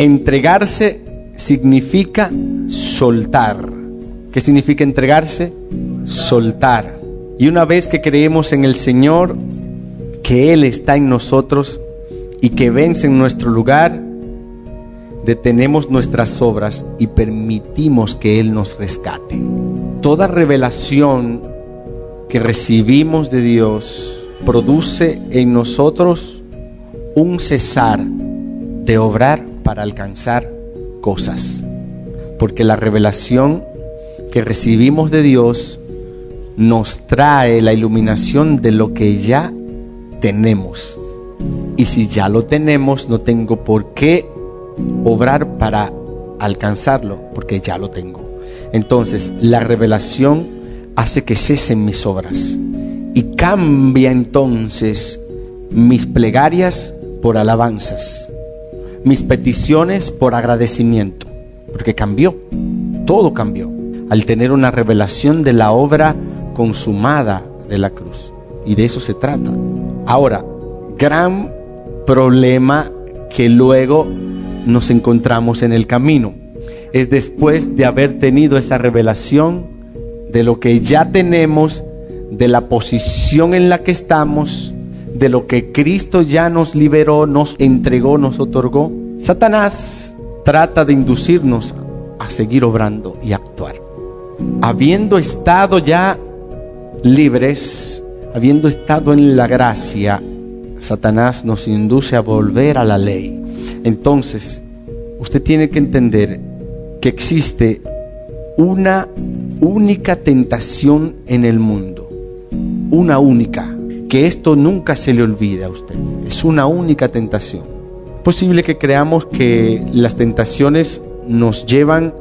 Entregarse significa soltar. ¿Qué significa entregarse? Soltar. Y una vez que creemos en el Señor, que Él está en nosotros y que vence en nuestro lugar, detenemos nuestras obras y permitimos que Él nos rescate. Toda revelación que recibimos de Dios produce en nosotros un cesar de obrar para alcanzar cosas. Porque la revelación que recibimos de Dios nos trae la iluminación de lo que ya tenemos. Y si ya lo tenemos, no tengo por qué obrar para alcanzarlo, porque ya lo tengo. Entonces, la revelación hace que cesen mis obras y cambia entonces mis plegarias por alabanzas, mis peticiones por agradecimiento, porque cambió, todo cambió al tener una revelación de la obra consumada de la cruz. Y de eso se trata. Ahora, gran problema que luego nos encontramos en el camino. Es después de haber tenido esa revelación de lo que ya tenemos, de la posición en la que estamos, de lo que Cristo ya nos liberó, nos entregó, nos otorgó. Satanás trata de inducirnos a seguir obrando y actuar. Habiendo estado ya libres, habiendo estado en la gracia, Satanás nos induce a volver a la ley. Entonces, usted tiene que entender que existe una única tentación en el mundo. Una única. Que esto nunca se le olvide a usted. Es una única tentación. Posible que creamos que las tentaciones nos llevan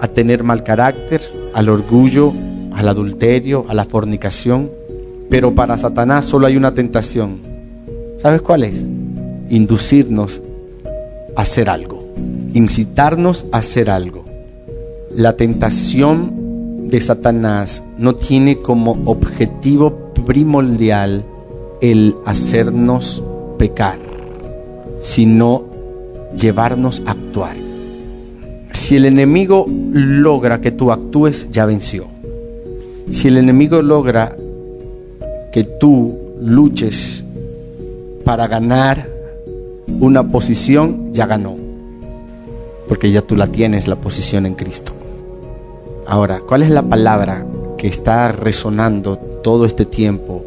a tener mal carácter, al orgullo, al adulterio, a la fornicación. Pero para Satanás solo hay una tentación. ¿Sabes cuál es? Inducirnos a hacer algo. Incitarnos a hacer algo. La tentación de Satanás no tiene como objetivo primordial el hacernos pecar, sino llevarnos a actuar. Si el enemigo logra que tú actúes, ya venció. Si el enemigo logra que tú luches para ganar una posición, ya ganó. Porque ya tú la tienes, la posición en Cristo. Ahora, ¿cuál es la palabra que está resonando todo este tiempo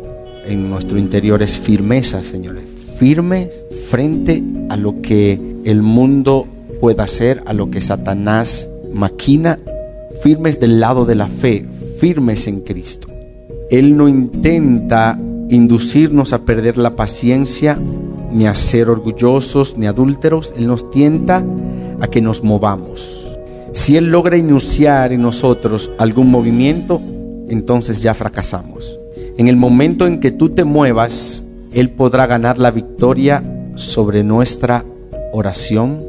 en nuestro interior? Es firmeza, señores. Firmes frente a lo que el mundo pueda hacer, a lo que Satanás maquina. Firmes del lado de la fe, firmes en Cristo. Él no intenta inducirnos a perder la paciencia, ni a ser orgullosos, ni adúlteros. Él nos tienta a que nos movamos. Si Él logra iniciar en nosotros algún movimiento, entonces ya fracasamos. En el momento en que tú te muevas, Él podrá ganar la victoria sobre nuestra oración,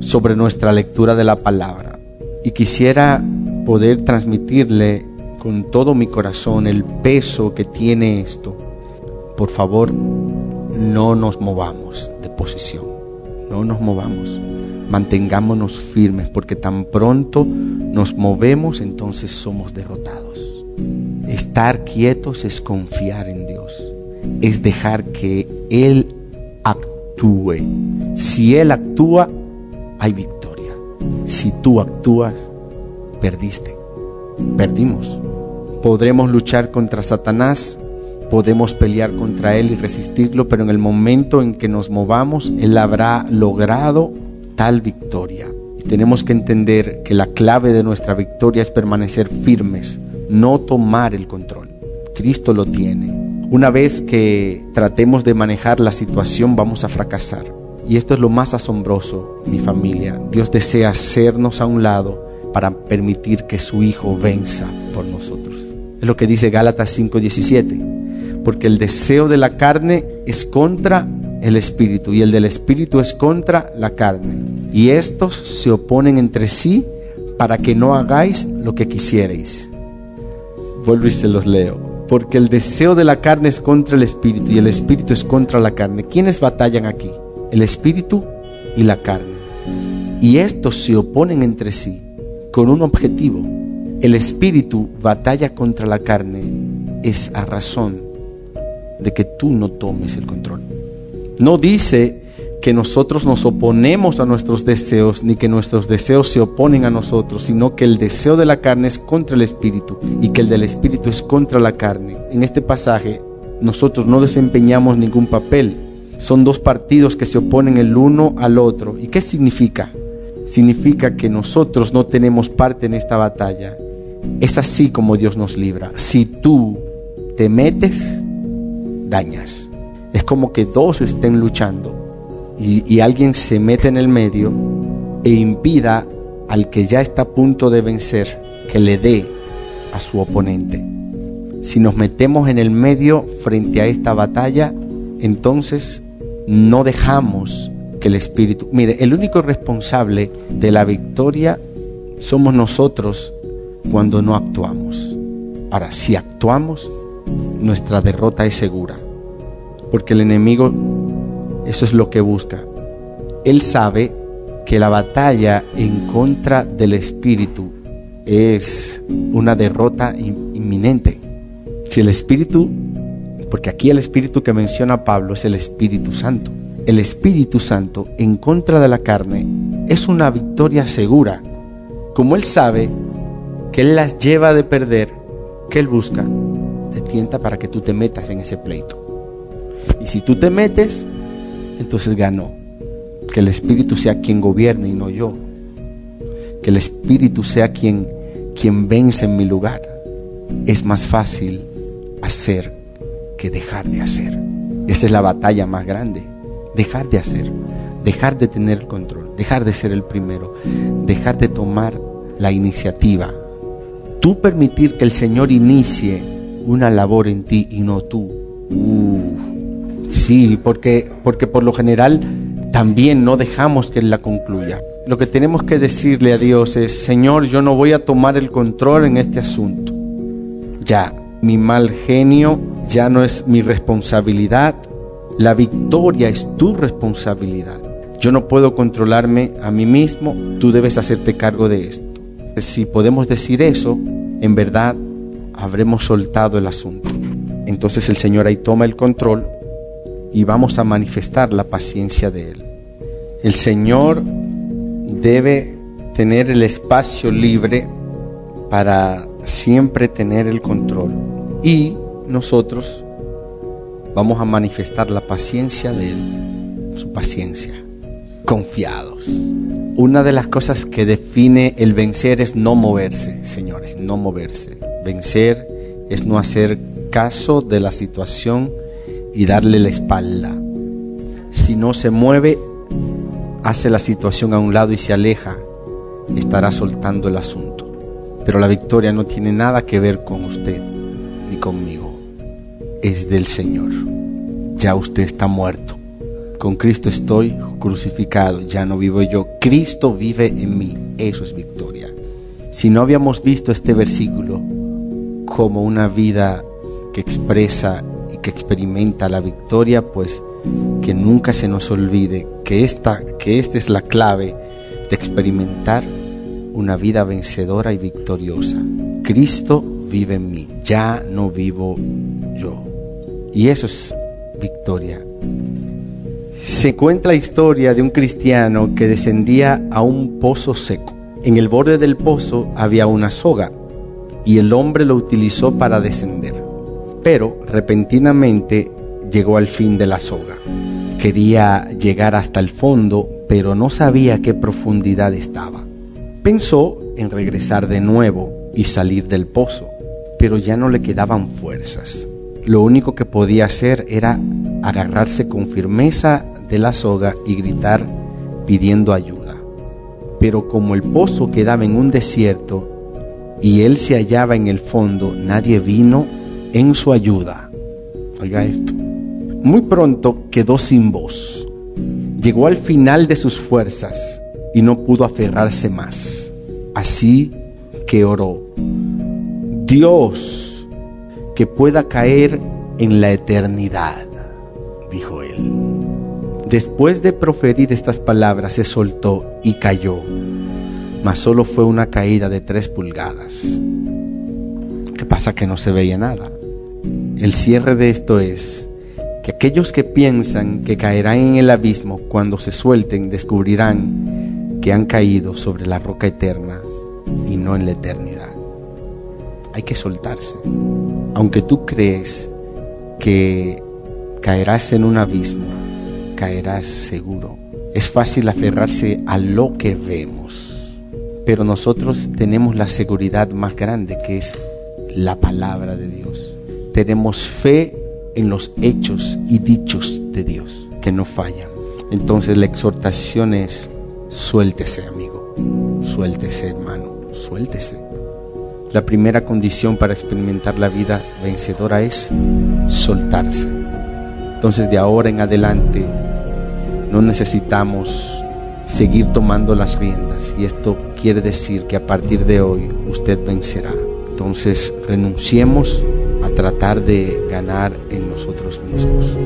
sobre nuestra lectura de la palabra. Y quisiera poder transmitirle con todo mi corazón el peso que tiene esto, por favor, no nos movamos de posición, no nos movamos, mantengámonos firmes, porque tan pronto nos movemos, entonces somos derrotados. Estar quietos es confiar en Dios, es dejar que Él actúe. Si Él actúa, hay victoria. Si tú actúas, perdiste, perdimos podremos luchar contra Satanás, podemos pelear contra él y resistirlo, pero en el momento en que nos movamos, él habrá logrado tal victoria. Tenemos que entender que la clave de nuestra victoria es permanecer firmes, no tomar el control. Cristo lo tiene. Una vez que tratemos de manejar la situación, vamos a fracasar. Y esto es lo más asombroso, mi familia. Dios desea hacernos a un lado para permitir que su Hijo venza por nosotros. Es lo que dice Gálatas 5:17. Porque el deseo de la carne es contra el espíritu y el del espíritu es contra la carne. Y estos se oponen entre sí para que no hagáis lo que quisierais. Vuelvo y se los leo. Porque el deseo de la carne es contra el espíritu y el espíritu es contra la carne. ¿Quiénes batallan aquí? El espíritu y la carne. y estos se oponen entre sí con un objetivo. El espíritu batalla contra la carne es a razón de que tú no tomes el control. No dice que nosotros nos oponemos a nuestros deseos, ni que nuestros deseos se oponen a nosotros, sino que el deseo de la carne es contra el espíritu y que el del espíritu es contra la carne. En este pasaje nosotros no desempeñamos ningún papel. Son dos partidos que se oponen el uno al otro. ¿Y qué significa? Significa que nosotros no tenemos parte en esta batalla. Es así como Dios nos libra. Si tú te metes, dañas. Es como que dos estén luchando y, alguien se mete en el medio e impida al que ya está a punto de vencer que le dé a su oponente. Si nos metemos en el medio frente a esta batalla, entonces no dejamos que el Espíritu... Mire, el único responsable de la victoria somos nosotros cuando no actuamos. Ahora, si actuamos, nuestra derrota es segura, porque el enemigo eso es lo que busca. Él sabe que la batalla en contra del espíritu es una derrota inminente. Si el espíritu, porque aquí el espíritu que menciona Pablo es el Espíritu Santo. El Espíritu Santo en contra de la carne es una victoria segura. Como él sabe que él las lleva de perder, que él busca, te tienta para que tú te metas en ese pleito. Y si tú te metes, entonces ganó. Que el Espíritu sea quien gobierne y no yo. Que el Espíritu sea quien, quien vence en mi lugar. Es más fácil hacer que dejar de hacer. Esa es la batalla más grande. Dejar de hacer. Dejar de tener el control. Dejar de ser el primero. Dejar de tomar la iniciativa. Tú permitir que el Señor inicie una labor en ti y no tú. Sí, porque, porque por lo general también no dejamos que Él la concluya. Lo que tenemos que decirle a Dios es, Señor, yo no voy a tomar el control en este asunto. Ya, mi mal genio ya no es mi responsabilidad. La victoria es tu responsabilidad. Yo no puedo controlarme a mí mismo, tú debes hacerte cargo de esto. Si podemos decir eso, en verdad habremos soltado el asunto. Entonces el Señor ahí toma el control y vamos a manifestar la paciencia de Él. El Señor debe tener el espacio libre para siempre tener el control y nosotros vamos a manifestar la paciencia de Él, su paciencia, confiados. Una de las cosas que define el vencer es no moverse, señores, no moverse. Vencer es no hacer caso de la situación y darle la espalda. Si no se mueve, hace la situación a un lado y se aleja, estará soltando el asunto. Pero la victoria no tiene nada que ver con usted ni conmigo. Es del Señor. Ya usted está muerto. Con Cristo estoy crucificado, ya no vivo yo. Cristo vive en mí. Eso es victoria. Si no habíamos visto este versículo como una vida que expresa que experimenta la victoria, pues que nunca se nos olvide que esta, que es la clave de experimentar una vida vencedora y victoriosa. Cristo vive en mí, ya no vivo yo. Y eso es victoria. Se cuenta la historia de un cristiano que descendía a un pozo seco. En el borde del pozo había una soga y el hombre lo utilizó para descender pero repentinamente llegó al fin de la soga. Quería llegar hasta el fondo, pero no sabía qué profundidad estaba. Pensó en regresar de nuevo y salir del pozo, pero ya no le quedaban fuerzas. Lo único que podía hacer era agarrarse con firmeza de la soga y gritar pidiendo ayuda. Pero como el pozo quedaba en un desierto y él se hallaba en el fondo, nadie vino en su ayuda. Oiga esto. Muy pronto quedó sin voz. Llegó al final de sus fuerzas y no pudo aferrarse más. Así que oró. Dios, que pueda caer en la eternidad, dijo él. Después de proferir estas palabras, se soltó y cayó, mas solo fue una caída de tres pulgadas. ¿Qué pasa? Que no se veía nada. El cierre de esto es que aquellos que piensan que caerán en el abismo cuando se suelten descubrirán que han caído sobre la roca eterna y no en la eternidad. Hay que soltarse. Aunque tú crees que caerás en un abismo, caerás seguro. Es fácil aferrarse a lo que vemos, pero nosotros tenemos la seguridad más grande que es la palabra de Dios. Tenemos fe en los hechos y dichos de Dios que no fallan. Entonces la exhortación es, suéltese amigo, suéltese hermano, suéltese. La primera condición para experimentar la vida vencedora es soltarse. Entonces de ahora en adelante no necesitamos seguir tomando las riendas y esto quiere decir que a partir de hoy usted vencerá. Entonces renunciemos a tratar de ganar en nosotros mismos.